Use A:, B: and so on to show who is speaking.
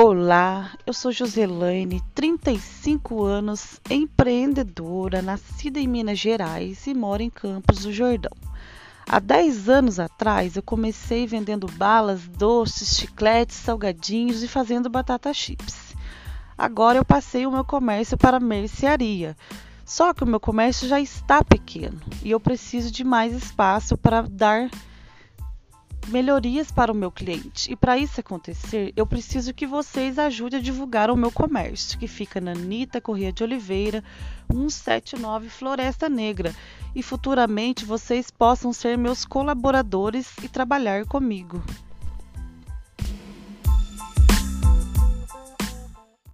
A: Olá, eu sou Joselaine, 35 anos, empreendedora, nascida em Minas Gerais e moro em Campos do Jordão. Há 10 anos atrás eu comecei vendendo balas, doces, chicletes, salgadinhos e fazendo batata chips. Agora eu passei o meu comércio para mercearia. Só que o meu comércio já está pequeno e eu preciso de mais espaço para dar melhorias para o meu cliente. E para isso acontecer, eu preciso que vocês ajudem a divulgar o meu comércio, que fica na Anitta Corrêa de Oliveira, 179 Floresta Negra. E futuramente vocês possam ser meus colaboradores e trabalhar comigo.